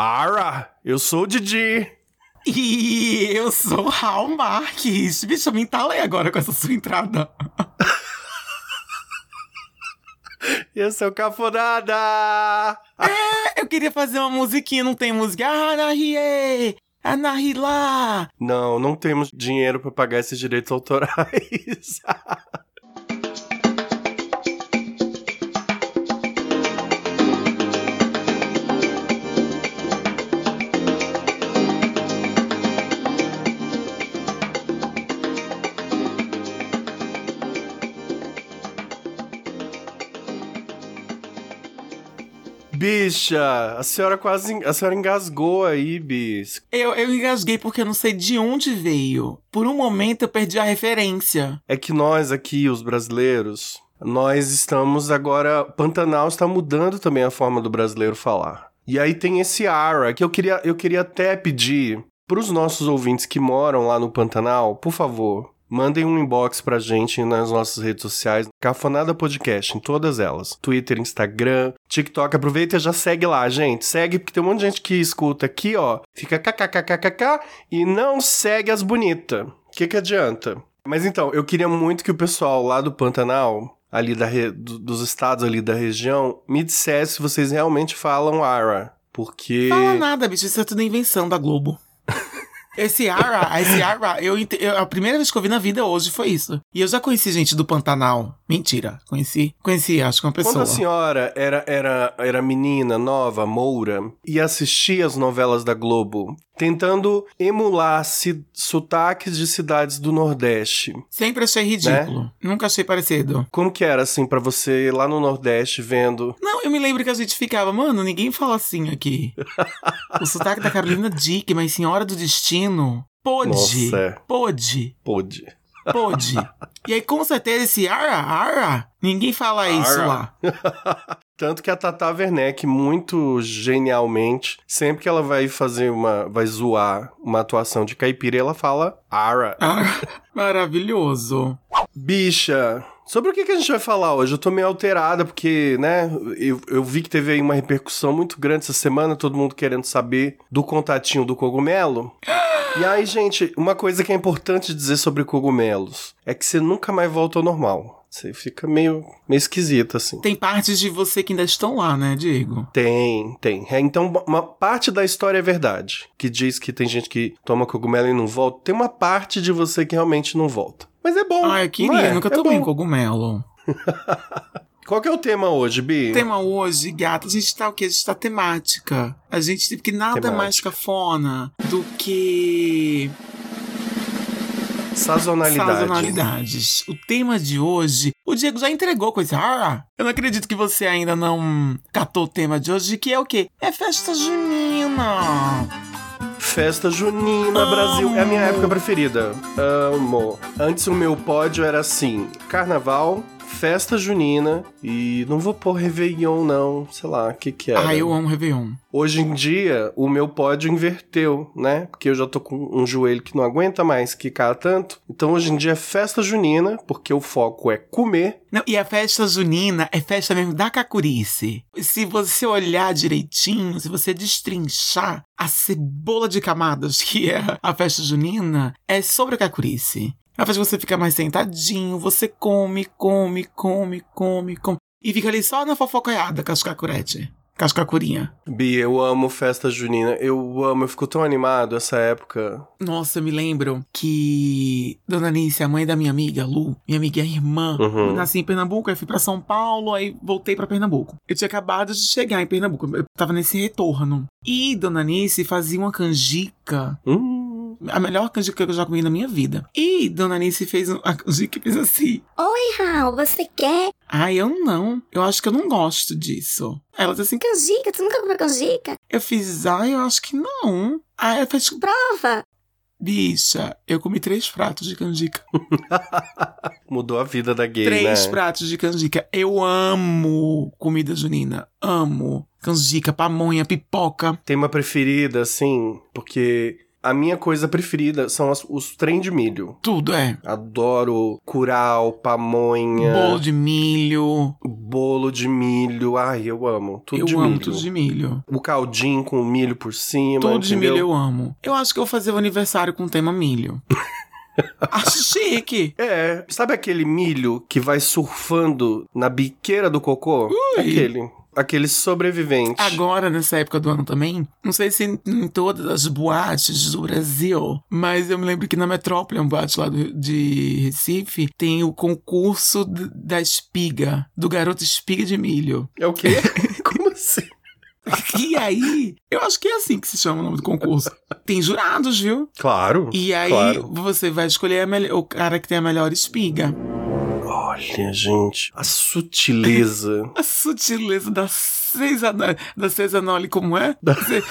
Ara, eu sou o Didi. E eu sou Raul Marques. Bicho, eu me entalei agora com essa sua entrada. Eu sou Cafonada. É, eu queria fazer uma musiquinha, não tem música. Ah, Anarie! Anahilá! Não, não temos dinheiro para pagar esses direitos autorais. Bicha, a senhora quase. A senhora engasgou aí, bis. Eu, eu engasguei porque eu não sei de onde veio. Por um momento eu perdi a referência. É que nós aqui, os brasileiros, nós estamos agora. Pantanal está mudando também a forma do brasileiro falar. E aí tem esse ara que eu queria, eu queria até pedir para os nossos ouvintes que moram lá no Pantanal, por favor, Mandem um inbox pra gente nas nossas redes sociais, Cafonada Podcast, em todas elas. Twitter, Instagram, TikTok. Aproveita e já segue lá, gente. Segue, porque tem um monte de gente que escuta aqui, ó. Fica kkkkk e não segue as bonitas. O que que adianta? Mas então, eu queria muito que o pessoal lá do Pantanal, ali da re... dos estados ali da região, me dissesse se vocês realmente falam Ara. Porque. Fala nada, bicho. Isso é tudo invenção da Globo. Esse Ara, esse Ara, eu, eu, a primeira vez que eu vi na vida hoje foi isso. E eu já conheci gente do Pantanal. Mentira, conheci. Conheci, acho que uma pessoa. Quando a senhora era, era, era menina, nova, moura, e assistia as novelas da Globo, tentando emular sotaques de cidades do Nordeste. Sempre achei ridículo. Né? Nunca achei parecido. Como que era, assim, para você lá no Nordeste vendo? Não, eu me lembro que a gente ficava, mano, ninguém fala assim aqui. o sotaque da Carolina Dick, mas Senhora do Destino. Pode. Nossa, é. Pode. Pode. E aí, com certeza, esse ara, ara, ninguém fala ara. isso lá. Tanto que a Tata Werneck, muito genialmente, sempre que ela vai fazer uma. vai zoar uma atuação de caipira, ela fala Ara. Ah, maravilhoso. Bicha, Sobre o que, que a gente vai falar hoje? Eu tô meio alterada porque, né, eu, eu vi que teve aí uma repercussão muito grande essa semana, todo mundo querendo saber do contatinho do cogumelo. E aí, gente, uma coisa que é importante dizer sobre cogumelos é que você nunca mais volta ao normal. Você fica meio, meio esquisito, assim. Tem partes de você que ainda estão lá, né, Diego? Tem, tem. É, então, uma parte da história é verdade. Que diz que tem gente que toma cogumelo e não volta. Tem uma parte de você que realmente não volta. Mas é bom. Ah, eu queria, é? nunca é tomei bom. cogumelo. Qual que é o tema hoje, Bi? O tema hoje, gata, a gente tá o quê? A gente tá temática. A gente, porque nada temática. mais cafona do que Sazonalidade. Sazonalidades. O tema de hoje, o Diego já entregou coisa. Ah, eu não acredito que você ainda não catou o tema de hoje, que é o quê? É festa junina. Festa junina, Amo. Brasil. É a minha época preferida. Amo. Antes o meu pódio era assim: carnaval, festa junina e não vou pôr Réveillon, não. Sei lá, o que que é. Ah, eu amo Réveillon. Hoje em dia, o meu pódio inverteu, né? Porque eu já tô com um joelho que não aguenta mais quicar tanto. Então hoje em dia é festa junina, porque o foco é comer. Não, e a festa junina é festa mesmo da cacurice. Se você olhar direitinho, se você destrinchar a cebola de camadas que é a festa junina, é sobre a cacurice. Ela faz você ficar mais sentadinho, você come, come, come, come, come. E fica ali só na fofocaiada com as cacurete. Cascacurinha. Bi, eu amo festa junina. Eu amo, eu fico tão animado essa época. Nossa, eu me lembro que Dona Nícia, a mãe da minha amiga, Lu, minha amiga irmã, uhum. nasci em Pernambuco, aí fui pra São Paulo, aí voltei para Pernambuco. Eu tinha acabado de chegar em Pernambuco, eu tava nesse retorno. E Dona Nícia fazia uma canjica. Hum a melhor canjica que eu já comi na minha vida. E Dona Anice fez a canjica e fez assim: Oi, Raul, você quer? Ai, eu não. Eu acho que eu não gosto disso. Ela disse assim: Canjica? Tu nunca comeu canjica? Eu fiz, ai, eu acho que não. Aí ela fez. Prova! Bicha, eu comi três pratos de canjica. Mudou a vida da gay, três né? Três pratos de canjica. Eu amo comida junina. Amo. Canjica, pamonha, pipoca. Tem uma preferida, assim, porque A minha coisa preferida são as- os trem de milho. Tudo é. Adoro curau, pamonha, Bolo de milho. bolo de milho. Ai, eu amo. Tudo eu de amo milho. tudo de milho. O caldinho com o milho por cima. Tudo de entendeu? milho eu amo. Eu acho que eu vou fazer o aniversário com tema milho. acho chique. É, sabe aquele milho que vai surfando na biqueira do cocô? Aquele. Aquele sobrevivente. Agora, nessa época do ano também, não sei se em, todas as boates do Brasil, mas eu me lembro que na Metrópole, um boate lá do- de Recife, tem o concurso da espiga, do garoto espiga de milho. É o quê? Como assim? E aí, eu acho que é assim que se chama o nome do concurso. Tem jurados, viu? Claro. E aí, Claro. você vai escolher melhor- o cara que tem a melhor espiga. Olha, gente, a sutileza, A sutileza da sazonalidade. Da sazonalidade, como é? Da Se-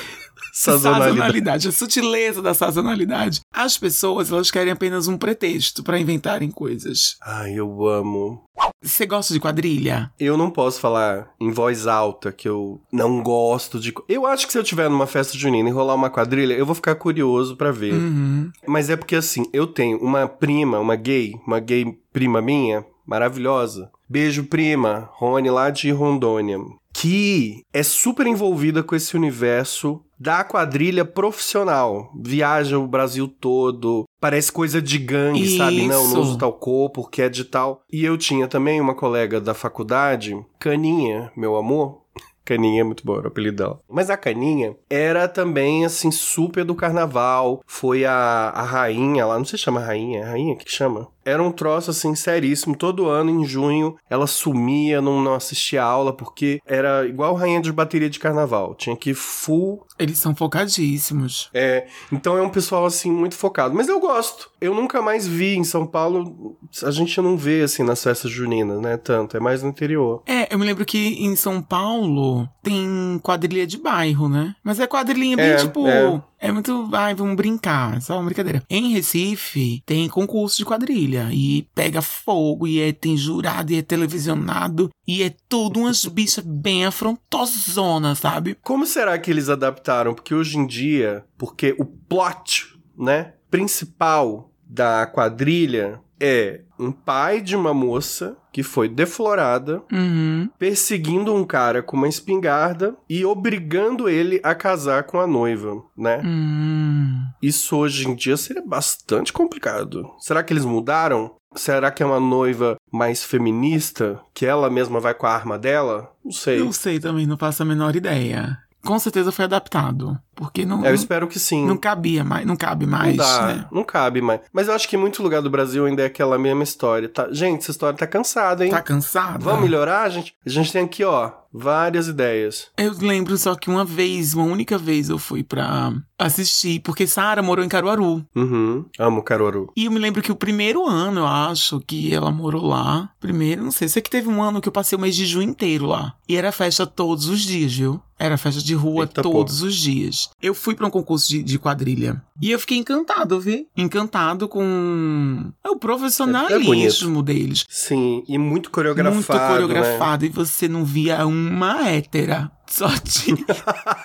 sazonalidade. A sutileza da sazonalidade. As pessoas, elas querem apenas um pretexto pra inventarem coisas. Ai, eu amo. Você gosta de quadrilha? Eu não posso falar em voz alta que eu não gosto de. Eu acho que se eu tiver numa festa junina e rolar uma quadrilha, eu vou ficar curioso pra ver. Uhum. Mas é porque assim, eu tenho uma prima, uma gay, uma gay prima minha, maravilhosa. Beijo, prima, Rony lá de Rondônia. Que é super envolvida com esse universo da quadrilha profissional. Viaja o Brasil todo. Parece coisa de gangue, sabe? Não, Isso. não uso tal cor porque é de tal. E eu tinha também uma colega da faculdade, Caninha, meu amor. Caninha é muito bom, era o apelido dela. Mas a Caninha era também, assim, super do carnaval. Foi a, a rainha lá, não sei se chama rainha, é rainha que chama? Era um troço, assim, seríssimo. Todo ano, em junho, ela sumia, não, não assistia aula, porque era igual rainha de bateria de carnaval. Tinha que ir full Eles são focadíssimos. é, então é um pessoal assim muito focado. Mas eu gosto. Eu nunca mais vi em São Paulo. A gente não vê assim nas festas juninas, né? Tanto. É mais no interior. É, eu me lembro que em São Paulo tem quadrilha de bairro, né? Mas é quadrilhinha bem É, tipo. é. É muito. Ai, vamos brincar. Só uma brincadeira. Em Recife tem concurso de quadrilha. E pega fogo. E é, tem jurado. E é televisionado. E é tudo umas bichas bem afrontosonas, sabe? Como será que eles adaptaram? Porque hoje em dia, porque o plot, né, principal da quadrilha é um pai de uma moça que foi deflorada, Uhum. perseguindo um cara com uma espingarda e obrigando ele a casar com a noiva, né? Hum. Isso hoje em dia seria bastante complicado. Será que eles mudaram? Será que é uma noiva mais feminista? Que ela mesma vai com a arma dela? Não sei. Não sei também, não faço a menor ideia. Com certeza foi adaptado. Porque não, Eu espero que sim. não cabia mais, não cabe mais, não dá, né? não cabe mais. Mas eu acho que em muito lugar do Brasil ainda é aquela mesma história. Tá? Gente, essa história tá cansada, hein? Tá cansado? Vamos melhorar, gente? A gente tem aqui, ó, várias ideias. Eu lembro só que uma vez, uma única vez eu fui pra assistir, porque Sara morou em Caruaru. Uhum. Amo Caruaru. E eu me lembro que o primeiro ano, eu acho, que ela morou lá. Primeiro, não sei, sei que teve um ano que eu passei o mês de junho inteiro lá. E era festa todos os dias, viu? Era festa de rua Eita, todos os dias. Eu fui pra um concurso de, de quadrilha. E eu fiquei encantado, vi? Encantado com é o profissionalismo deles. Sim, e muito coreografado. Muito né? coreografado. E você não via uma hétera. Só tinha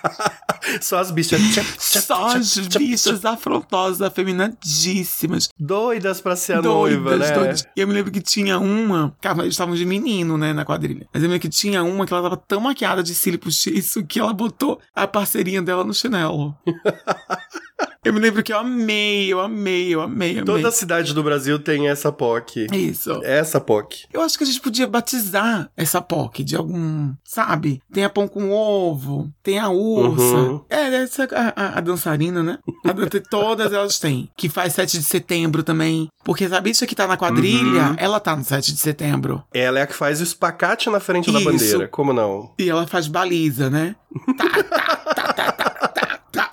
Só as bichas. tchap, tchap, só tchap, as bichas afrontosas, afeminadíssimas. Doidas pra ser a doidas, noiva, né? doidas. E eu me lembro que tinha uma. Cara, eles estavam de menino, né, na quadrilha. Mas eu me lembro que tinha uma que ela tava tão maquiada de cílio postiço que ela botou a parceirinha dela no chinelo. eu me lembro que eu amei, eu amei, eu amei, amei. Toda cidade do Brasil tem essa POC. Isso. Essa POC. Eu acho que a gente podia batizar essa POC de algum, sabe? Tem a pão com ovo, tem a ursa. Uhum. É, essa a, a, a dançarina, né? A todas elas têm. Que faz 7 de setembro também. Porque a bicha que tá na quadrilha, Uhum. ela tá no 7 de setembro. Ela é a que faz o espacate na frente da Isso. bandeira. Como não? E ela faz baliza, né? Tá, tá, tá, tá, tá, tá, tá.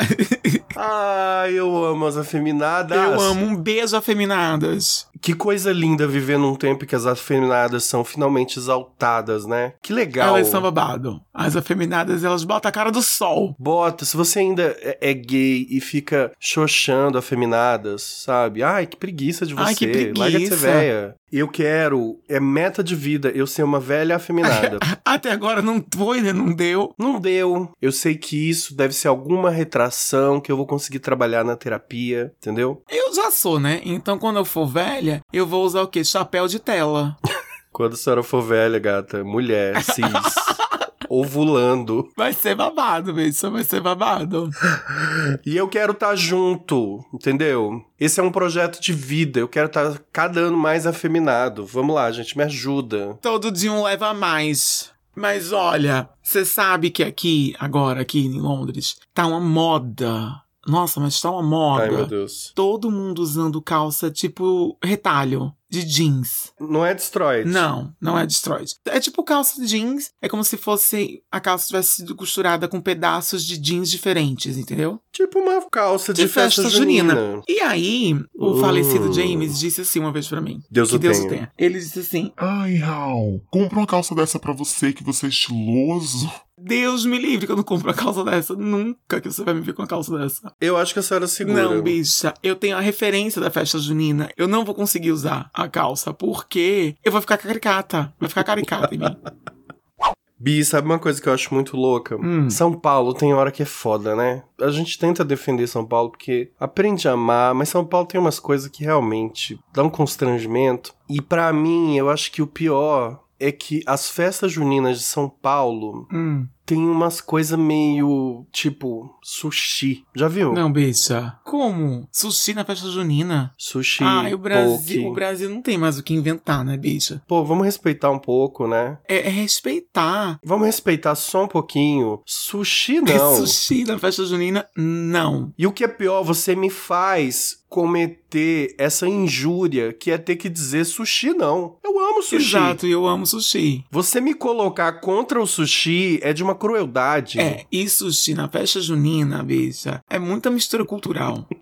Ai, eu amo as afeminadas. Eu amo. Um beijo, afeminadas. Que coisa linda viver num tempo que as afeminadas são finalmente exaltadas, né? Que legal. Elas são babado. As afeminadas, elas botam a cara do sol. Bota, se você ainda é é gay e fica xoxando afeminadas, sabe? Ai, que preguiça de você. Ai, que Larga de ser preguiça. véia. Eu quero, é meta de vida, eu ser uma velha afeminada. Até agora não foi, né? Não deu. Não deu. Eu sei que isso deve ser alguma retração que eu vou conseguir trabalhar na terapia, entendeu? Eu já sou, né? Então quando eu for velha, eu vou usar o quê? Chapéu de tela. Quando a senhora for velha, gata, mulher, cis, ovulando. Vai ser babado, bicho. Vai ser babado. E eu quero estar junto, entendeu? Esse é um projeto de vida. Eu quero estar cada ano mais afeminado. Vamos lá, gente, me ajuda. Todo dia um leva a mais. Mas olha, você sabe que aqui, agora, aqui em Londres, tá uma moda. Nossa, mas tá uma moda. Ai, meu Deus. Todo mundo usando calça tipo retalho de jeans. Não é destroyed. Não, não é destroyed. É tipo calça de jeans. É como se fosse a calça tivesse sido costurada com pedaços de jeans diferentes, entendeu? Tipo uma calça de, festa, junina. E aí, o Uh. falecido James disse assim uma vez pra mim. Deus que o Deus tenha. o tenha. Ele disse assim: Ai, Raul, compra uma calça dessa pra você que você é estiloso. Deus me livre que eu não compro uma calça dessa. Nunca que você vai me ver com uma calça dessa. Eu acho que a senhora segura. Não, bicha, eu tenho a referência da festa junina. Eu não vou conseguir usar a calça porque eu vou ficar caricata. Vai ficar caricata em mim. Bi, sabe uma coisa que eu acho muito louca? Hum. São Paulo tem hora que é foda, né? A gente tenta defender São Paulo porque aprende a amar, mas São Paulo tem umas coisas que realmente dão um constrangimento. E pra mim, eu acho que o pior é que as festas juninas de São Paulo Hum. tem umas coisas meio tipo sushi. Já viu? Não, bicha. Como? Sushi na festa junina? Sushi. ah, e o Brasil, poke. o Brasil não tem mais o que inventar, né, bicha? Pô, vamos respeitar um pouco, né? É, é respeitar. Vamos respeitar só um pouquinho. Sushi não. Sushi na festa junina, não. E o que é pior, você me faz cometer essa injúria que é ter que dizer sushi não. Eu amo sushi. Exato, e eu amo sushi. Você me colocar contra o sushi é de uma crueldade. É, e sushi na festa junina, bicha, é muita mistura cultural.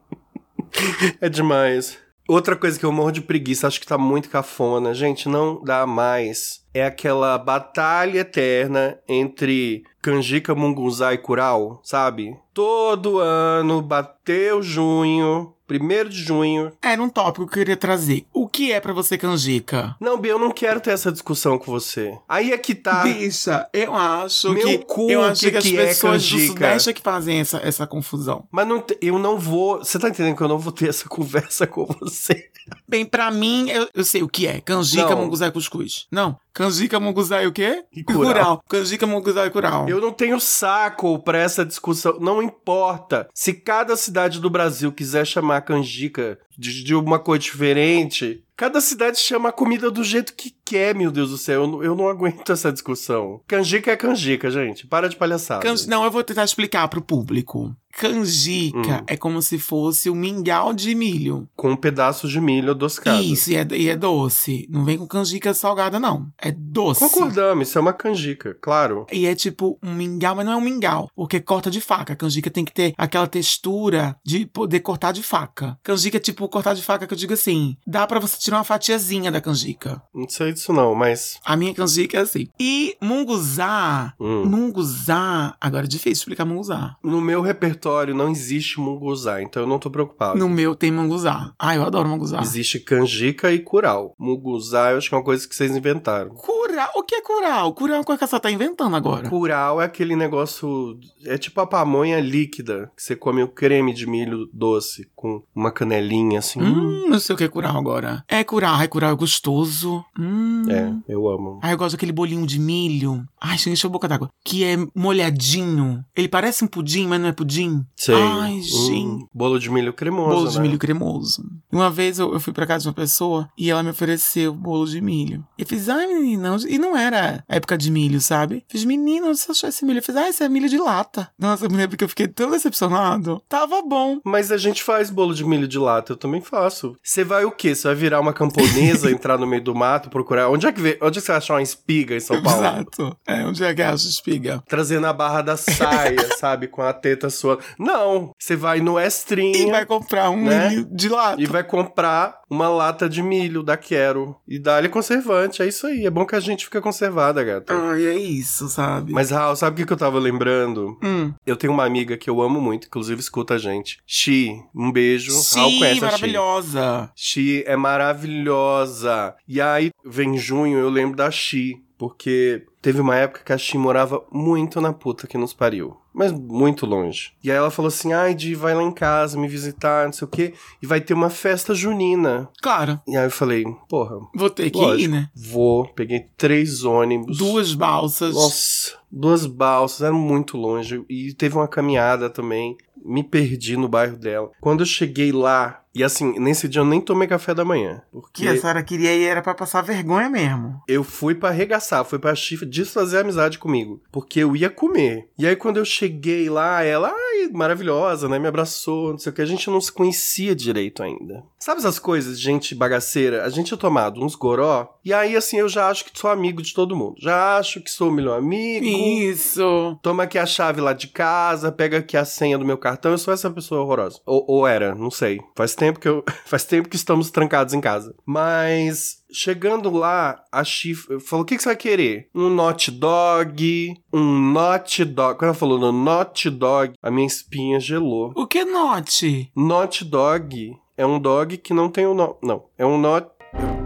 É demais. Outra coisa que eu morro de preguiça, acho que tá muito cafona. Gente, não dá mais. É aquela batalha eterna entre canjica, munguzá e curau, sabe? Todo ano, bateu junho, primeiro de junho. Era um tópico que eu queria trazer. O que é pra você canjica? Não, Bia, eu não quero ter essa discussão com você. Aí é que tá. Bicha, eu acho Meu que. cu, eu acho que que, as que é pessoas do canjica? Sudeste é que fazem essa, essa confusão. Mas não eu não vou. Você tá entendendo que eu não vou ter essa conversa com você? Bem, pra mim, eu, eu sei o que é. Canjica, Não. munguzá e cuscuz. Não. Canjica, munguzá e o quê? E curau. Canjica, munguzá e curau. Eu não tenho saco pra essa discussão. Não importa. Se cada cidade do Brasil quiser chamar canjica de, de uma coisa diferente, cada cidade chama a comida do jeito que quer, meu Deus do céu. Eu, não- eu não aguento essa discussão. Canjica é canjica, gente. Para de palhaçada. Canji- Não, eu vou tentar explicar pro público. Canjica Hum. é como se fosse um mingau de milho. Com um pedaço de milho adocicado. Isso, e é, e é doce. Não vem com canjica salgada, não. É doce. Concordamos, isso é uma canjica, claro. E é tipo um mingau, mas não é um mingau, porque corta de faca. Canjica tem que ter aquela textura de poder cortar de faca. Canjica é tipo cortar de faca que eu digo assim, dá pra você tirar uma fatiazinha da canjica. Não sei disso não, mas. A minha canjica é assim. E munguzá, hum. munguzá, agora é difícil explicar munguzá. No meu repertório não existe munguzá, então eu não tô preocupado. No meu tem munguzá. Ah, eu adoro munguzá. Existe canjica e curau. Munguzá eu acho que é uma coisa que vocês inventaram. Curau, o que é curau? Curau é uma coisa que você tá inventando agora. Curau é aquele negócio. É tipo a pamonha líquida, que você come o creme de milho doce com uma canelinha assim. Hum, não sei o que é curau agora. É curau, ai, curau é gostoso. Hum. É, eu amo. Ai, eu gosto daquele bolinho de milho. Ai, gente, encheu a boca d'água. Que é molhadinho. Ele parece um pudim, mas não é pudim. Sei. Ai, Hum, gente. bolo de milho cremoso. Bolo de né? milho cremoso. Uma vez eu, eu fui pra casa de uma pessoa e ela me ofereceu bolo de milho. Eu fiz, ai, menina. E não era época de milho, sabe? Fiz, menina, onde você achou esse milho? Eu fiz, ah, esse é milho de lata. Nossa, eu me lembro que eu fiquei tão decepcionado. Tava bom. Mas a gente faz bolo de milho de lata, eu também faço. Você vai o quê? Você vai virar uma camponesa, entrar no meio do mato, procurar. Onde é que vê? Onde é que você vai achar uma espiga em São Paulo? Exato. É, onde é que acha espiga? Trazendo a barra da saia, sabe? Com a teta sua. Não! Você vai no E Estrinha vai comprar um Né? de lata. e vai comprar uma lata de milho da Quero e dá-lhe conservante. É isso aí. É bom que a gente fica conservada, gata. Ai, é isso, sabe? Mas, Raul, sabe o que eu tava lembrando? Hum. Eu tenho uma amiga que eu amo muito, inclusive escuta a gente. Xi, um beijo. Raul Sim, conhece Xi. maravilhosa. Xi é maravilhosa. E aí, vem junho, eu lembro da Xi, porque teve uma época que a Xi morava muito na puta que nos pariu. Mas muito longe. E aí ela falou assim: ai, Di, vai lá em casa me visitar, não sei o quê, e vai ter uma festa junina. Claro, E aí eu falei: porra, vou ter que ir, Lógico. né? vou. Peguei três ônibus. Duas balsas. Nossa, duas balsas, era muito longe. E teve uma caminhada também. Me perdi no bairro dela. Quando eu cheguei lá, e assim, nesse dia eu nem tomei café da manhã. Porque Que a senhora queria ir era pra passar vergonha mesmo. eu fui pra arregaçar, fui pra chifre desfazer amizade comigo. Porque eu ia comer. E aí quando eu cheguei lá, ela, ai, maravilhosa, né? Me abraçou, não sei o que. A gente não se conhecia direito ainda. Sabe essas coisas de gente bagaceira? A gente tinha tomado uns goró. E aí, assim, eu já acho que sou amigo de todo mundo. Já acho que sou o melhor amigo. Isso. Toma aqui a chave lá de casa, pega aqui a senha do meu cartão. Eu sou essa pessoa horrorosa. Ou, ou era, não sei. Faz tempo que eu. Faz tempo que estamos trancados em casa. Mas. Chegando lá, a Chif falou: o que, que você vai querer? Um not dog, um not dog. Quando ela falou no not dog, a minha espinha gelou. O que note? Not dog é um dog que não tem o no... Não, é um not.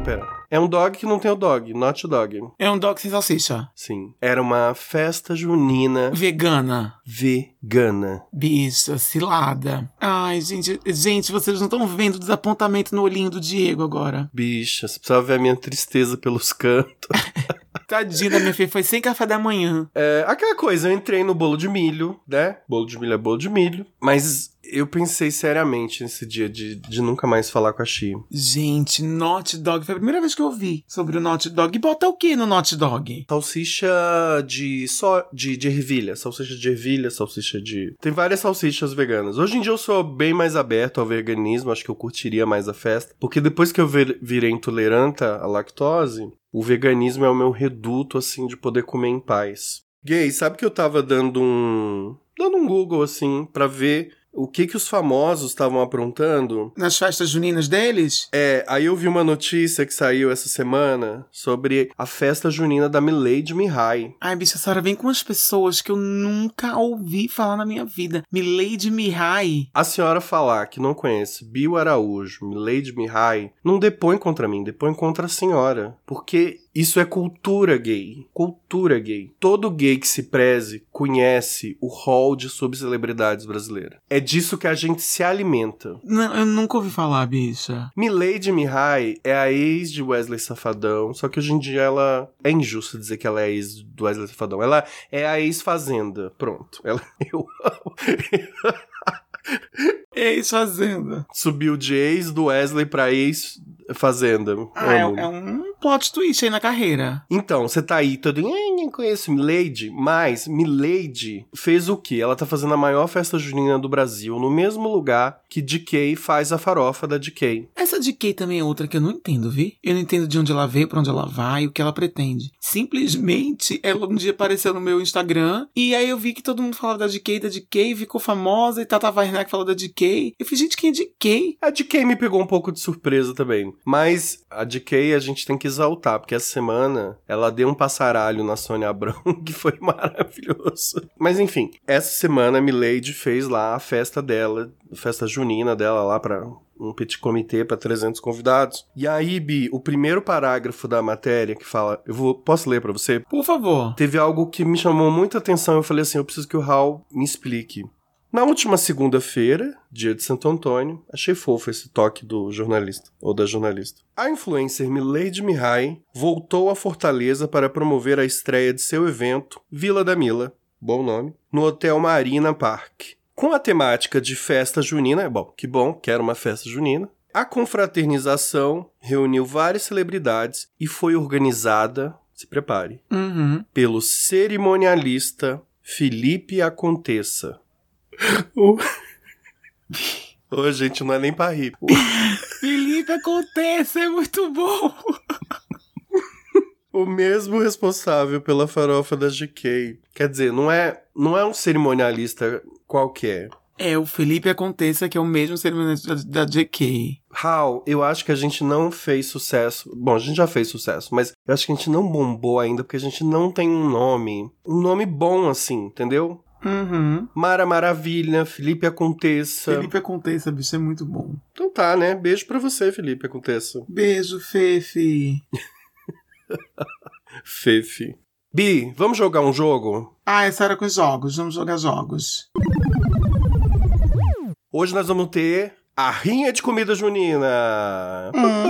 Pera. É um dog que não tem o dog, not dog. É um dog sem salsicha. Sim. Era uma festa junina Vegana. vegana. Bicha, cilada. Ai, gente, gente, vocês não estão vendo o desapontamento no olhinho do Diego agora. Bicha, você precisava ver a minha tristeza pelos cantos. Tadinha da minha filha, foi sem café da manhã. É, aquela coisa, eu entrei no bolo de milho, né? Bolo de milho é bolo de milho. Mas eu pensei seriamente nesse dia de, de nunca mais falar com a Xi. Gente, Not Dog. Foi a primeira vez que eu ouvi sobre o Not Dog. E bota o que no Not Dog? Salsicha de só de, de ervilha, salsicha de ervilha, salsicha de. Tem várias salsichas veganas. Hoje em dia eu sou bem mais aberto ao veganismo, acho que eu curtiria mais a festa. Porque depois que eu vir- virei intolerante à lactose, o veganismo é o meu reduto, assim, de poder comer em paz. Gay, sabe que eu tava dando um. dando um Google, assim, pra ver o que que os famosos estavam aprontando Nas festas juninas deles? é, aí eu vi uma notícia que saiu essa semana sobre a festa junina da Milady Mihai. Ai, bicha, a senhora vem com umas pessoas que eu nunca ouvi falar na minha vida. Milady Mihai. A senhora falar que não conhece Bill Araújo, Milady Mihai, não depõe contra mim, depõe contra a senhora. Porque isso é cultura gay. Cultura gay. Todo gay que se preze conhece o hall de subcelebridades brasileiras. É disso que a gente se alimenta. Não, eu nunca ouvi falar, bicha. Milady Mihai é a ex de Wesley Safadão, só que hoje em dia ela é injusto dizer que ela é ex do Wesley Safadão. Ela é a ex-fazenda. Pronto. Ela eu amo. Ex-fazenda. Subiu de ex do Wesley pra ex-fazenda. Ah, é, é um plot twist aí na carreira. Então, você tá aí todo. "Ai, nem conheço Milady, mas Milady fez o quê? Ela tá fazendo a maior festa junina do Brasil, no mesmo lugar que DK faz a farofa da DK. Essa Kay também é outra que eu não entendo, vi? Eu não entendo de onde ela veio, pra onde ela vai, o que ela pretende. Simplesmente, ela um dia apareceu no meu Instagram e aí eu vi que todo mundo falava da DK, da DK, ficou famosa e Tata Werneck falou da DK. Eu falei, gente, quem é DK? A DK me pegou um pouco de surpresa também. Mas a DK a gente tem que exaltar, porque essa semana ela deu um passaralho na Sônia Abrão que foi maravilhoso. Mas enfim, essa semana a Milady fez lá a festa dela, a festa junina dela lá pra um petit comitê pra 300 convidados. E aí, Bi, o primeiro parágrafo da matéria que fala, eu vou, posso ler pra você? Por favor. Teve algo que me chamou muita atenção. Eu falei assim: eu preciso que o Hal me explique. Na última segunda-feira, dia de Santo Antônio, achei fofo esse toque do jornalista, ou da jornalista. A influencer Milady Mihai voltou à Fortaleza para promover a estreia de seu evento, Vila da Mila, bom nome, no Hotel Marina Park. Com a temática de festa junina, bom, que bom, quero uma festa junina. A confraternização reuniu várias celebridades e foi organizada, se prepare, Uhum. pelo cerimonialista Felipe Aconteça. Ô, Ô, gente, não é nem pra rir. Felipe, acontece, é muito bom. O mesmo responsável pela farofa da GK. Quer dizer, não é, não é um cerimonialista qualquer. É o Felipe Aconteça, que é o mesmo cerimoniante da, da JK. Hal, eu acho que a gente não fez sucesso. Bom, a gente já fez sucesso, mas eu acho que a gente não bombou ainda porque a gente não tem um nome. Um nome bom assim, entendeu? Uhum. Mara Maravilha, Felipe Aconteça. Felipe Aconteça, bicho, é muito bom. Então tá, né? Beijo pra você, Felipe Aconteça. Beijo, Fefe. Fefe. Bi, vamos jogar um jogo? Ah, essa era com os jogos. Vamos jogar jogos. Hoje nós vamos ter a rinha de comida junina. Hum.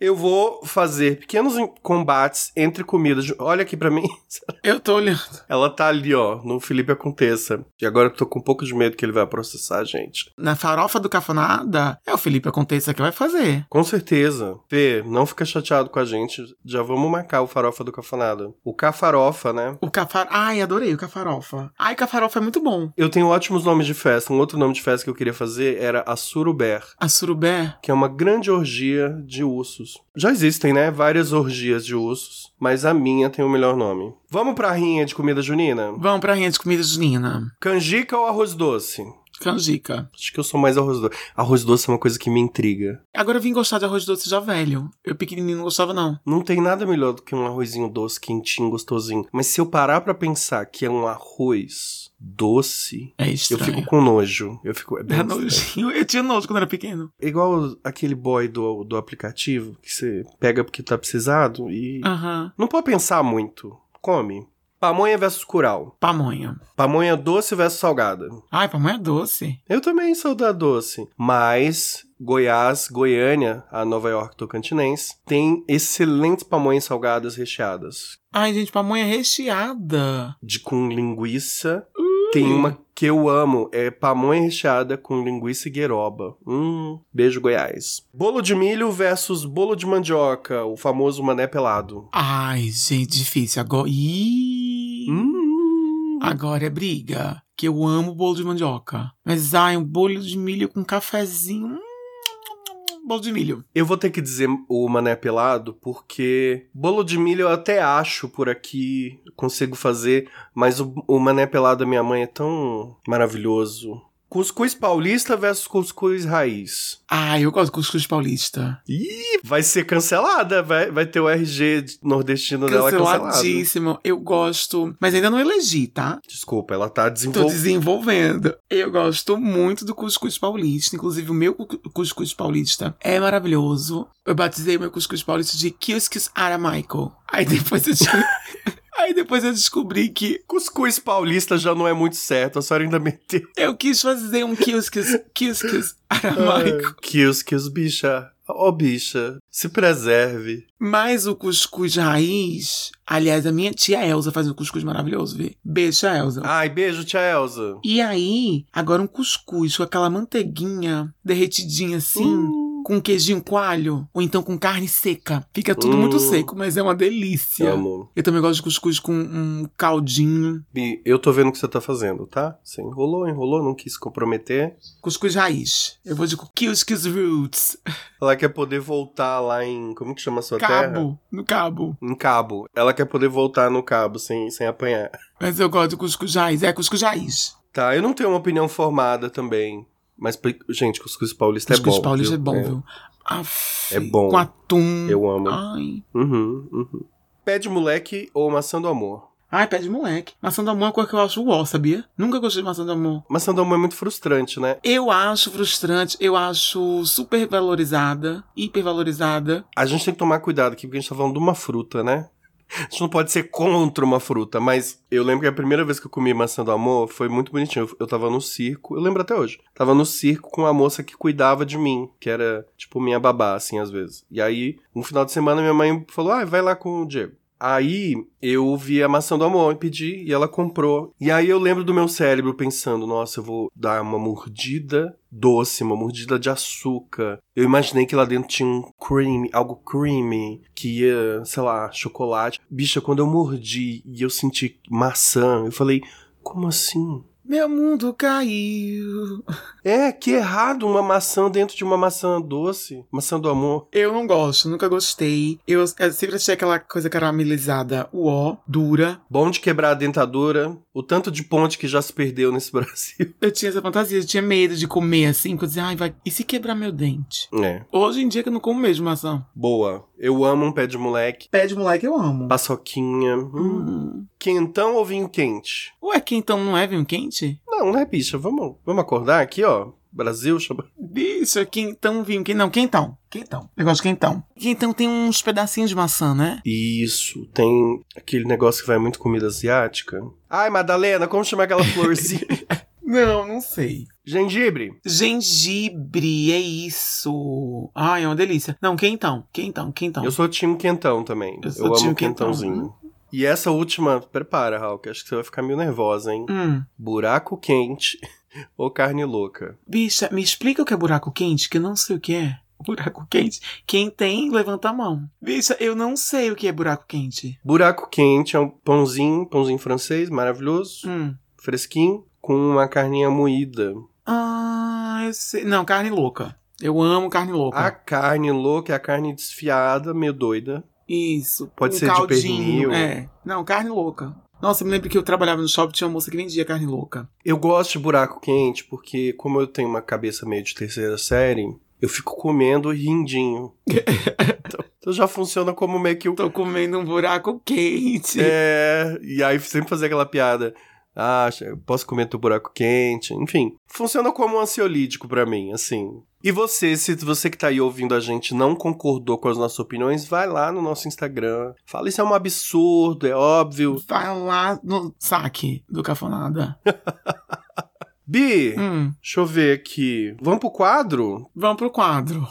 Eu vou fazer pequenos combates entre comidas. Olha aqui pra mim. Eu tô olhando. Ela tá ali, ó, no Felipe Aconteça. E agora eu tô com um pouco de medo que ele vai processar a gente. Na farofa do cafonada, é o Felipe Aconteça que vai fazer. Com certeza. Fê, não fica chateado com a gente. Já vamos marcar o farofa do cafonada. O cafarofa, né? O cafar... Ai, adorei o cafarofa. Ai, cafarofa é muito bom. Eu tenho ótimos nomes de festa. Um outro nome de festa que eu queria fazer era a Suruber, A surubé. que é uma grande orgia de ursos. Já existem, né? Várias orgias de ursos, mas a minha tem o melhor nome. Vamos pra rinha de comida junina? Vamos pra rinha de comida junina. Canjica ou arroz doce? Canjica. Acho que eu sou mais arroz doce. Arroz doce é uma coisa que me intriga. Agora eu vim gostar de arroz doce já velho. Eu pequenininho não gostava, não. Não tem nada melhor do que um arrozinho doce, quentinho, gostosinho. Mas se eu parar pra pensar que é um arroz doce, É eu fico com nojo. Eu fico. É bem É nojinho. Eu tinha nojo quando era pequeno. Igual aquele boy do, do aplicativo que você pega porque tá precisado e. Aham. Não pode pensar muito. Come. Pamonha versus curau. Pamonha. Pamonha doce versus salgada. Ai, pamonha doce. Eu também sou da doce. Mas Goiás, Goiânia, a Nova York Tocantinense, tem excelentes pamonhas salgadas recheadas. Ai, gente, pamonha recheada. De com linguiça. Tem uma que eu amo, é pamonha recheada com linguiça e gueroba. Hum, beijo Goiás. Bolo de milho versus bolo de mandioca, o famoso mané pelado. Ai, gente, difícil. Agora. Ih. Agora é briga. Que eu amo bolo de mandioca. Mas, ai, um bolo de milho com cafezinho. Hum, Bolo de milho. Eu vou ter que dizer o mané pelado, porque bolo de milho eu até acho por aqui, consigo fazer, mas o, o mané pelado da minha mãe é tão maravilhoso. Cuscuz paulista versus cuscuz raiz. Ai, eu gosto de cuscuz paulista. Ih, vai ser cancelada, vai, vai ter o RG de- nordestino dela cancelado. Canceladíssimo. Eu gosto. Mas ainda não elegi, tá? Desculpa, ela tá Tô desenvolvendo. desenvolvendo. Eu gosto muito do cuscuz paulista. Inclusive, o meu cu- cuscuz paulista é maravilhoso. Eu batizei o meu cuscuz paulista de Cuscuz Aramaico. Aí depois eu descobri... Aí depois eu descobri que Cuscuz paulista já não é muito certo, a senhora ainda meteu. eu quis fazer um Cuscuz, Cuscuz Aramaico. Kios, kios, bicha. Ô, bicha, se preserve. Mas o cuscuz raiz... Aliás, a minha tia Elza faz um cuscuz maravilhoso, vê? Beijo, tia Elza. Ai, beijo, tia Elza. E aí, agora um cuscuz com aquela manteiguinha derretidinha assim, Hum. Com queijinho coalho, ou então com carne seca. Fica tudo Hum. muito seco, mas é uma delícia. Amo. Eu também gosto de cuscuz com um caldinho. Bi, eu tô vendo o que você tá fazendo, tá? Você enrolou, enrolou, não quis comprometer. Cuscuz raiz. Eu vou de cuscuz roots. Ela quer poder voltar lá em. Como que chama a sua terra? Cabo. No cabo. Em Cabo. Ela quer poder voltar no Cabo sem, sem apanhar. Mas eu gosto de cuscuz raiz. É cuscuz raiz. Tá, eu não tenho uma opinião formada também. Mas, gente, cuscuz paulista Cuscuz é bom. paulista viu? é bom, viu? Aff, É bom. Com atum. Eu amo. Ai. Uhum, uhum. Pé de moleque ou maçã do amor? Ai, pé de moleque. Maçã do amor é uma coisa que eu acho uó, sabia? Nunca gostei de maçã do amor. Maçã do amor é muito frustrante, né? Eu acho frustrante, eu acho super valorizada, hipervalorizada. A gente tem que tomar cuidado aqui, porque a gente tá falando de uma fruta, né? A gente não pode ser contra uma fruta, mas eu lembro que a primeira vez que eu comi maçã do amor foi muito bonitinho. Eu, eu tava no circo, eu lembro até hoje. Tava no circo com a moça que cuidava de mim, que era, tipo, minha babá, assim, às vezes. E aí, um final de semana, minha mãe falou: ah, vai lá com o Diego. Aí eu vi a maçã do amor e pedi, e ela comprou. E aí eu lembro do meu cérebro pensando: nossa, eu vou dar uma mordida doce, uma mordida de açúcar. Eu imaginei que lá dentro tinha um cream, algo creamy, que ia, sei lá, chocolate. Bicha, quando eu mordi e eu senti maçã, eu falei: como assim? Meu mundo caiu. É, que errado uma maçã dentro de uma maçã doce. Maçã do amor. Eu não gosto, nunca gostei. Eu, eu sempre achei aquela coisa caramelizada, uó, dura. Bom de quebrar a dentadura. O tanto de ponte que já se perdeu nesse Brasil. Eu tinha essa fantasia, eu tinha medo de comer assim, porque eu dizia, ai, vai. E se quebrar meu dente? É. Hoje em dia que eu não como mesmo maçã. Boa. Eu amo um pé de moleque. Pé de moleque eu amo. Paçoquinha. Hum. Hum. Quentão ou vinho quente? Ué, quentão não é vinho quente? Não, né, bicha? Vamos, vamos acordar aqui, ó. Brasil chama. Bicho, quentão, vinho quente. Não, quentão. Quentão. Negócio de quentão. Quentão tem uns pedacinhos de maçã, né? Isso, tem aquele negócio que vai muito comida asiática. Ai, Madalena, como chama aquela florzinha? Não, não sei. Gengibre. Gengibre, é isso. Ai, é uma delícia. Não, quentão. Quentão, quentão. Eu sou time quentão também. Eu Eu, amo quentãozinho. E essa última, prepara, Raul, que acho que você vai ficar meio nervosa, hein? Hum. Buraco quente ou carne louca? Bicha, me explica o que é buraco quente, que eu não sei o que é. Buraco quente. Quem tem, levanta a mão. Bicha, eu não sei o que é buraco quente. Buraco quente é um pãozinho, pãozinho francês, maravilhoso, Hum. fresquinho, com uma carninha moída. Ah, eu sei. Não, carne louca. Eu amo carne louca. A carne louca é a carne desfiada, meio doida. Isso. Pode um ser de caldinho. pernil. É. Não, carne louca. Nossa, eu me lembro que eu trabalhava no shopping tinha uma moça que vendia carne louca. Eu gosto de buraco quente porque, como eu tenho uma cabeça meio de terceira série, eu fico comendo rindinho. então, então já funciona como meio que o. Tô comendo um buraco quente. É, e aí sempre fazer aquela piada. Ah, eu posso comer teu buraco quente. Enfim, funciona como um ansiolítico pra mim, assim. E você, se você que tá aí ouvindo a gente não concordou com as nossas opiniões, vai lá no nosso Instagram. Fala, isso é um absurdo, é óbvio. Vai lá no saque do Cafonada. Bi, hum, deixa eu ver aqui. Vamos pro quadro? vamos pro quadro.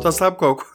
Só sabe qual?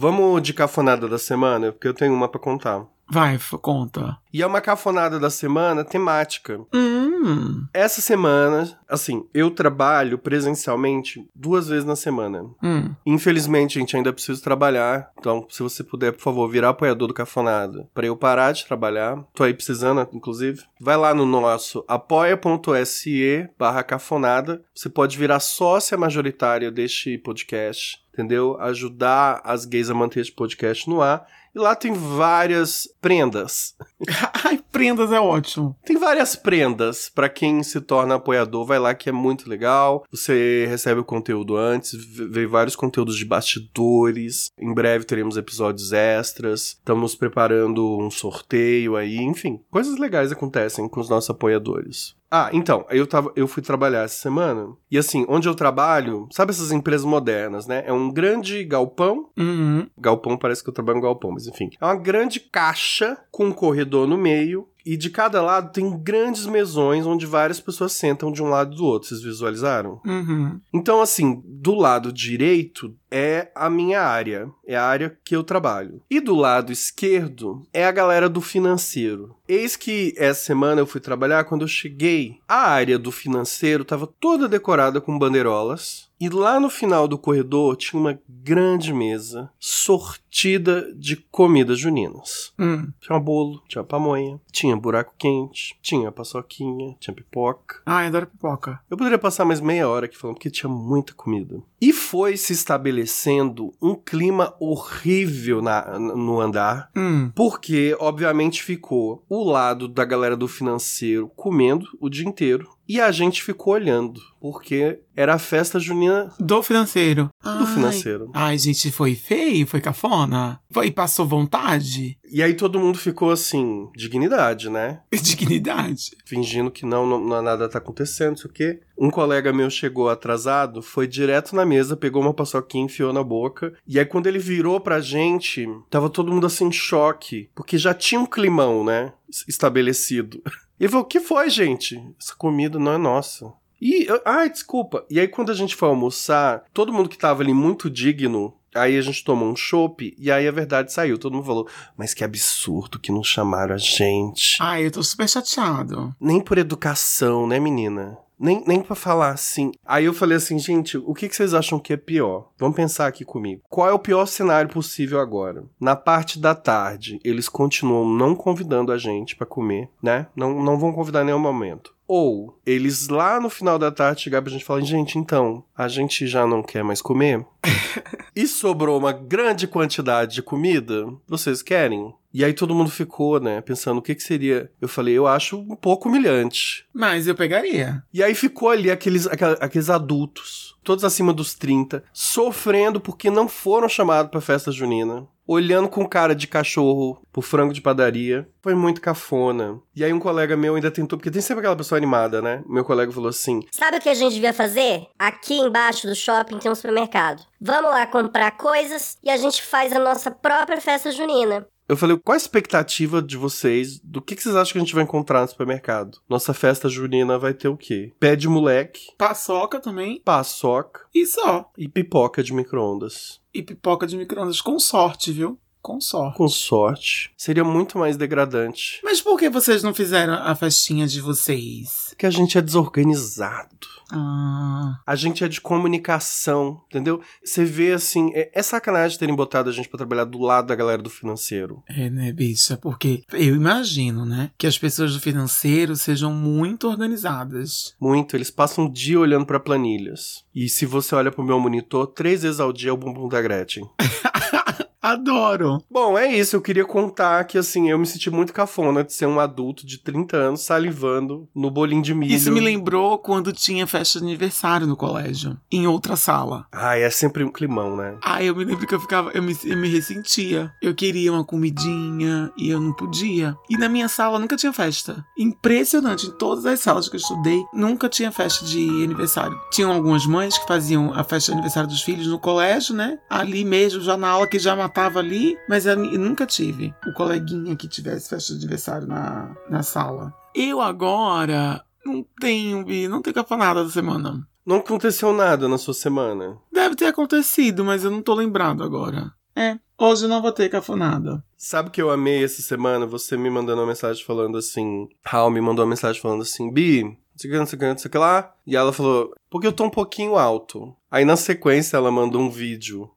Vamos de cafonada da semana, porque eu tenho uma pra contar. Vai, conta. E é uma cafonada da semana temática. Hum, Essa semana, assim, eu trabalho presencialmente duas vezes na semana. hum. Infelizmente, a gente ainda precisa trabalhar. Então, se você puder, por favor, virar apoiador do Cafonada pra eu parar de trabalhar. Tô aí precisando, inclusive. Vai lá no nosso apoia.se barra cafonada. Você pode virar sócia majoritária deste podcast. Entendeu? Ajudar as gays a manter este podcast no ar. E lá tem várias prendas. Ai, prendas é ótimo. Tem várias prendas pra quem se torna apoiador. Vai lá que é muito legal. Você recebe o conteúdo antes, vê vários conteúdos de bastidores. Em breve teremos episódios extras. Estamos preparando um sorteio aí, enfim, coisas legais acontecem com os nossos apoiadores. Ah, então, eu, tava, eu fui trabalhar essa semana. E assim, onde eu trabalho, sabe essas empresas modernas, né? É um grande galpão Uhum. Galpão parece que eu trabalho no galpão, mas enfim. É uma grande caixa com um corredor no meio. E de cada lado tem grandes mesões onde várias pessoas sentam de um lado do outro. Vocês visualizaram? Uhum. Então, assim, do lado direito é a minha área, é a área que eu trabalho. E do lado esquerdo é a galera do financeiro. Eis que essa semana eu fui trabalhar, quando eu cheguei, a área do financeiro estava toda decorada com bandeirolas. E lá no final do corredor tinha uma grande mesa sortida de comidas juninas. Hum. Tinha bolo, tinha pamonha, tinha buraco quente, tinha paçoquinha, tinha pipoca. Ai, adoro pipoca. Eu poderia passar mais meia hora aqui falando porque tinha muita comida. E foi se estabelecendo um clima horrível na, no andar. Hum. Porque, obviamente, ficou o lado da galera do financeiro comendo o dia inteiro. E a gente ficou olhando. Porque era a festa junina Do financeiro. do Ai. financeiro. Ai, gente, foi feio? Foi cafona? Foi, passou vontade? E aí todo mundo ficou assim, dignidade, né? Dignidade? fingindo que não, não, não- nada tá acontecendo, não sei o quê. Um colega meu chegou atrasado, foi direto na mesa, pegou uma paçoquinha, enfiou na boca. E aí, quando ele virou pra gente, tava todo mundo assim em choque, porque já tinha um climão, né? es- Estabelecido. E ele falou: O que foi, gente? Essa comida não é nossa. E, ai, desculpa. E aí, quando a gente foi almoçar, todo mundo que tava ali muito digno. Aí a gente tomou um chopp e aí a verdade saiu. Todo mundo falou, mas que absurdo que não chamaram a gente. Ai, eu tô super chateado. Nem por educação, né, menina? Nem, nem pra falar assim. Aí eu falei assim, gente, o que, que vocês acham que é pior? Vamos pensar aqui comigo. Qual é o pior cenário possível agora? Na parte da tarde, eles continuam não convidando a gente pra comer, né? Não, não vão convidar em nenhum momento. Ou eles lá no final da tarde chegar pra gente e falar, gente, então, a gente já não quer mais comer? e sobrou uma grande quantidade de comida? Vocês querem? E aí todo mundo ficou, né, pensando o que que seria. Eu falei, eu acho um pouco humilhante. Mas eu pegaria. E aí ficou ali aqueles, aqueles adultos, todos acima dos 30, sofrendo porque não foram chamados pra festa junina. Olhando com cara de cachorro pro frango de padaria. Foi muito cafona. E aí um colega meu ainda tentou, porque tem sempre aquela pessoa animada, né? Meu colega falou assim: Sabe o que a gente devia fazer? Aqui embaixo do shopping tem um supermercado. Vamos lá comprar coisas e a gente faz a nossa própria festa junina. Eu falei, qual a expectativa de vocês? Do que, que vocês acham que a gente vai encontrar no supermercado? Nossa festa junina vai ter o quê? Pé de moleque, Paçoca também. paçoca E só. e pipoca de micro-ondas. E pipoca de micro-ondas. Com sorte, viu? Com sorte. Com sorte. Seria muito mais degradante. Mas por que vocês não fizeram a festinha de vocês? Porque a gente é desorganizado. Ah. A gente é de comunicação, entendeu? Você vê assim, é, é sacanagem terem botado a gente pra trabalhar do lado da galera do financeiro. É, né, bicha? Porque eu imagino, né, que as pessoas do financeiro sejam muito organizadas. Muito, eles passam o dia olhando pra planilhas. E se você olha pro meu monitor, três vezes ao dia é o bumbum da Gretchen. Adoro! Bom, é isso. Eu queria contar que, assim, eu me senti muito cafona de ser um adulto de 30 anos salivando no bolinho de milho. Isso me lembrou quando tinha festa de aniversário no colégio, em outra sala. Ai, é sempre um climão, né? Ah, eu me lembro que eu ficava, eu me, eu me ressentia. Eu queria uma comidinha e eu não podia. E na minha sala nunca tinha festa. Impressionante, em todas as salas que eu estudei, nunca tinha festa de aniversário. Tinham algumas mães que faziam a festa de aniversário dos filhos no colégio, né? Ali mesmo, já na aula que já matava ali, mas eu nunca tive o coleguinha que tivesse festa de aniversário na, na sala. Eu agora não tenho, Bi, não tenho cafanada da semana. Não aconteceu nada na sua semana. Deve ter acontecido, mas eu não tô lembrado agora. É, hoje eu não vou ter cafonada. Sabe o que eu amei essa semana? Você me mandando uma mensagem falando assim. Raul me mandou uma mensagem falando assim: Bi, não sei o que, não sei o que, não sei o que lá. E ela falou: porque eu tô um pouquinho alto. Aí na sequência ela mandou um vídeo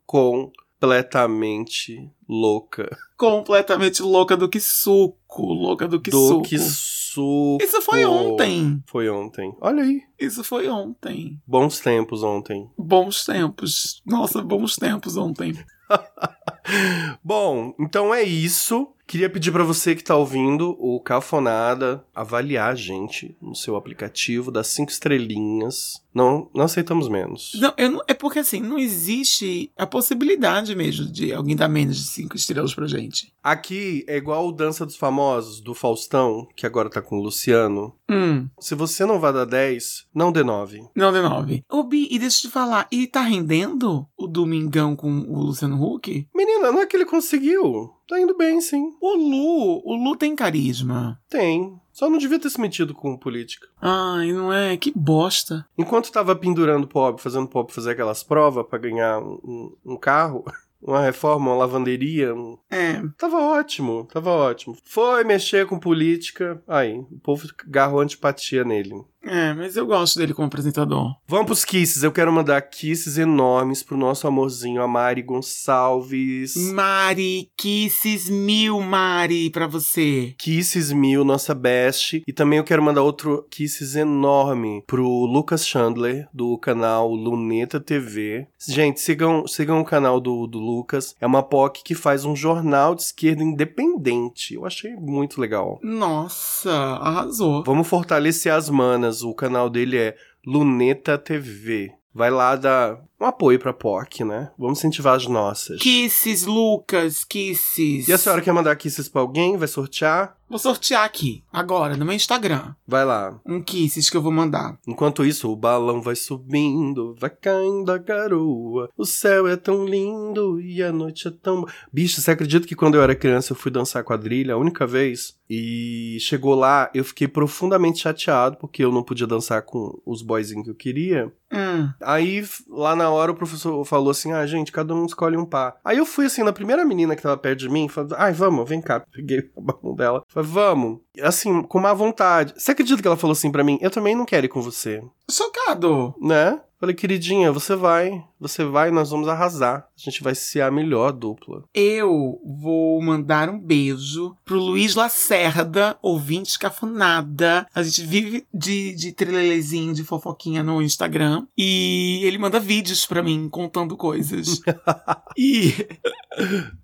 completamente louca. Completamente louca do que suco, louca do que do suco. que suco. Isso foi ontem. Foi ontem. Olha aí. Isso foi ontem. Bons tempos ontem. Bons tempos. Nossa, bons tempos ontem. Bom, então é isso. Queria pedir pra você que tá ouvindo o Cafonada avaliar a gente no seu aplicativo, das cinco estrelinhas. Não, não aceitamos menos. Não, não- é porque assim, não existe a possibilidade mesmo de alguém dar menos de cinco estrelas pra gente. Aqui é igual o Dança dos Famosos, do Faustão, que agora tá com o Luciano. Hum, Se você não vai dar 10, não dê 9. não dê nove. Ô, Bi, e deixa eu te falar, e tá rendendo o Domingão com o Luciano Huck? Menina, não é que ele conseguiu. Tá indo bem, sim. O Lu, o Lu tem carisma. Tem. Só não devia ter se metido com política. Ai, não é? Que bosta. Enquanto tava pendurando pobre, fazendo pobre fazer aquelas provas pra ganhar um, um- um carro, uma reforma, uma lavanderia, um- É. tava ótimo, tava ótimo. Foi mexer com política, aí, o povo agarrou antipatia nele. É, mas eu gosto dele como apresentador. Vamos pros kisses, eu quero mandar kisses enormes pro nosso amorzinho, a Mari Gonçalves. Mari, kisses mil, Mari, pra você. Kisses mil, nossa best. E também eu quero mandar outro kisses enorme pro Lucas Chandler, do canal Luneta TV. Gente, sigam, sigam o canal do, do Lucas. É uma POC que faz um jornal de esquerda independente. Eu achei muito legal. Nossa, arrasou. Vamos fortalecer as manas. O canal dele é Luneta TV. Vai lá dar um apoio pra POC, né? Vamos incentivar as nossas. Kisses, Lucas, kisses. E a senhora quer mandar kisses pra alguém? Vai sortear? Vou sortear aqui, agora, no meu Instagram. Vai lá. Um kisses que eu vou mandar. Enquanto isso, o balão vai subindo, vai caindo a garoa. O céu é tão lindo e a noite é tão. Bicho, você acredita que quando eu era criança eu fui dançar quadrilha a única vez? E chegou lá, eu fiquei profundamente chateado porque eu não podia dançar com os boyzinhos que eu queria. Hum. Aí, lá na hora o professor falou assim: ah, gente, cada um escolhe um par. Aí eu fui assim, na primeira menina que tava perto de mim, falei, ai, vamos, vem cá. Peguei a mão dela. Falei, vamos. Assim, com má vontade. Você acredita que ela falou assim pra mim? Eu também não quero ir com você. Chocado. Né? Falei, queridinha, você vai. Você vai, nós vamos arrasar. A gente vai ser a melhor dupla. Eu vou mandar um beijo pro Luiz Lacerda, ouvinte cafunada. A gente vive de, de trelelezinho, de fofoquinha no Instagram. E ele manda vídeos pra mim contando coisas. e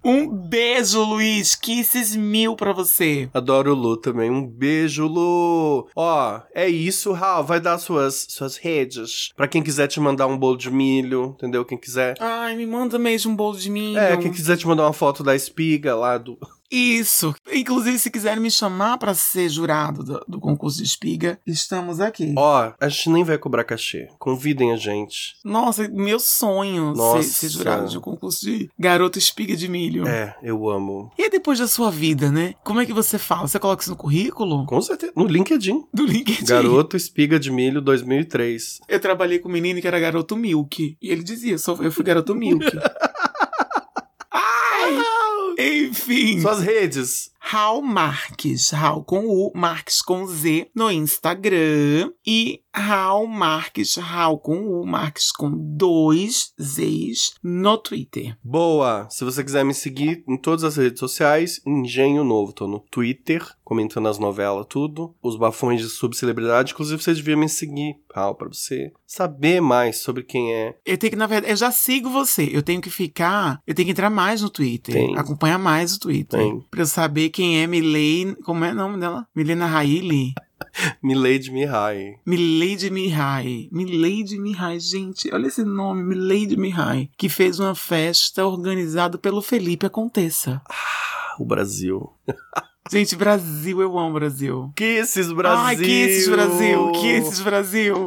um beijo, Luiz. Kisses mil pra você. Adoro o Lu também. Um beijo, Lu. Ó, é isso, Raul. Vai dar suas, suas redes. Pra quem quiser te mandar um bolo de milho, entendeu? Quem quiser. Ai, me manda mesmo um bolo de milho. É, quem quiser te mandar uma foto da espiga lá do. Isso. Inclusive, se quiserem me chamar pra ser jurado do, do concurso de espiga, estamos aqui. Ó, a gente nem vai cobrar cachê. Convidem a gente. Nossa, meu sonho ser, Nossa. ser jurado de um concurso de garoto espiga de milho. É, eu amo. E aí, depois da sua vida, né? Como é que você fala? Você coloca isso no currículo? Com certeza. No LinkedIn. Do LinkedIn. Garoto Espiga de Milho 2003. Eu trabalhei com um menino que era garoto Milk. E ele dizia, eu fui garoto Milk. Ai! Enfim. Suas redes. Raul Marques, Raul com U, Marques com Z no Instagram e Raul Marques, Raul com U, Marques com dois Z's no Twitter. Boa! Se você quiser me seguir em todas as redes sociais, Engenho Novo. Tô no Twitter, comentando as novelas, tudo. Os bafões de subcelebridade. Inclusive, você devia me seguir, Raul, pra você saber mais sobre quem é. Eu tenho que, na verdade, eu já sigo você. Eu tenho que ficar, eu tenho que entrar mais no Twitter, Tem. acompanhar mais o Twitter. Tem. Pra eu saber quem é Milene, como é o nome dela? Milena Raile? Milady Mihai. Milady Mihai. Milady Mihai, gente, olha esse nome, Milady Mihai, que fez uma festa organizada pelo Felipe Aconteça. Ah, o Brasil. Gente, Brasil, eu amo Brasil. Que esses Brasil! Ai, que esses Brasil, que esses Brasil.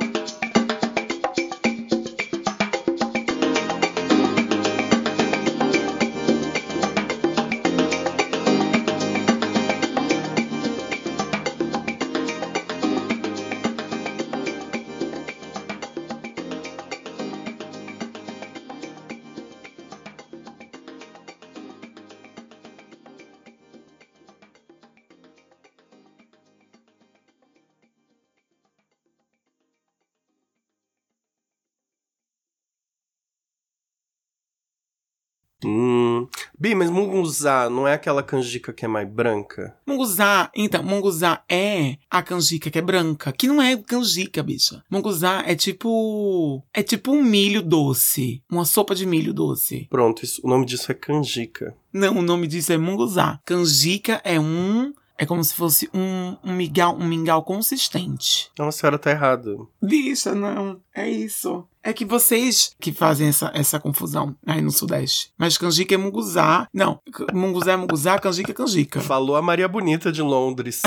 Bi, mas munguzá não é aquela canjica que é mais branca? Munguzá, então, munguzá é a canjica que é branca, que não é canjica, bicha. Munguzá é tipo. É tipo um milho doce. Uma sopa de milho doce. Pronto, isso- o nome disso é canjica. Não, o nome disso é munguzá. Canjica é um. É como se fosse um, um mingau, um mingau consistente. Não, a senhora tá errada. Bicha, não. É isso. É que vocês que fazem essa, essa confusão aí no Sudeste. Mas canjica é munguzá. Não, munguzá é munguzá, canjica é canjica. Falou a Maria Bonita de Londres.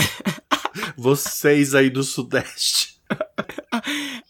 Vocês aí do Sudeste.